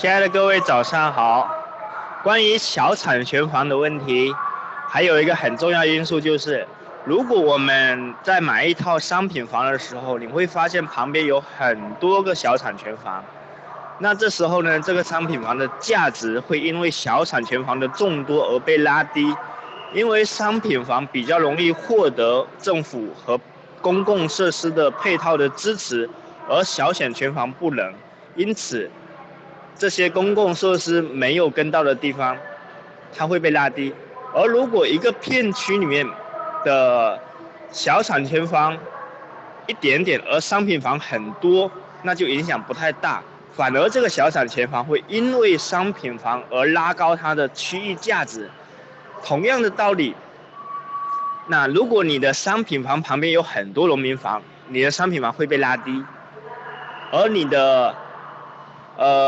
亲爱的各位，早上好。关于小产权房的问题，还有一个很重要因素就是，如果我们在买一套商品房的时候，你会发现旁边有很多个小产权房，那这时候呢，这个商品房的价值会因为小产权房的众多而被拉低，因为商品房比较容易获得政府和公共设施的配套的支持，而小产权房不能，因此。这些公共设施没有跟到的地方，它会被拉低。而如果一个片区里面的小产权房一点点，而商品房很多，那就影响不太大。反而这个小产权房会因为商品房而拉高它的区域价值。同样的道理，那如果你的商品房旁边有很多农民房，你的商品房会被拉低，而你的，呃。